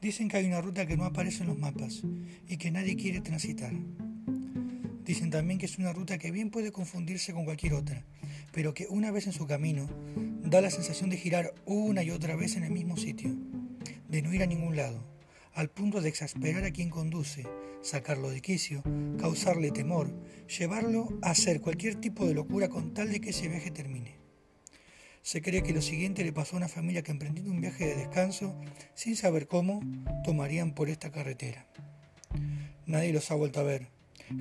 Dicen que hay una ruta que no aparece en los mapas y que nadie quiere transitar. Dicen también que es una ruta que bien puede confundirse con cualquier otra, pero que una vez en su camino da la sensación de girar una y otra vez en el mismo sitio, de no ir a ningún lado, al punto de exasperar a quien conduce, sacarlo de quicio, causarle temor, llevarlo a hacer cualquier tipo de locura con tal de que ese viaje termine. Se cree que lo siguiente le pasó a una familia que emprendiendo un viaje de descanso, sin saber cómo, tomarían por esta carretera. Nadie los ha vuelto a ver.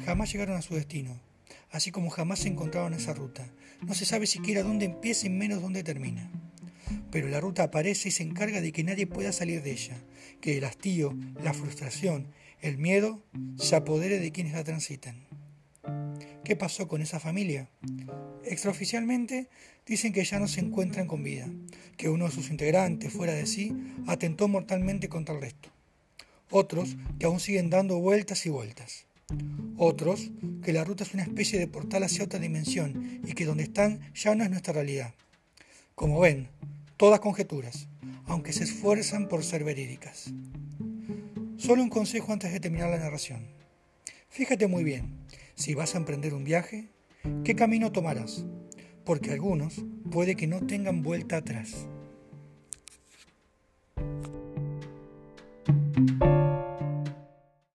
Jamás llegaron a su destino, así como jamás se encontraron esa ruta. No se sabe siquiera dónde empieza y menos dónde termina. Pero la ruta aparece y se encarga de que nadie pueda salir de ella, que el hastío, la frustración, el miedo se apodere de quienes la transitan. ¿Qué pasó con esa familia? Extraoficialmente dicen que ya no se encuentran con vida, que uno de sus integrantes, fuera de sí, atentó mortalmente contra el resto. Otros que aún siguen dando vueltas y vueltas. Otros que la ruta es una especie de portal hacia otra dimensión y que donde están ya no es nuestra realidad. Como ven, todas conjeturas, aunque se esfuerzan por ser verídicas. Solo un consejo antes de terminar la narración. Fíjate muy bien, si vas a emprender un viaje, ¿qué camino tomarás? Porque algunos puede que no tengan vuelta atrás.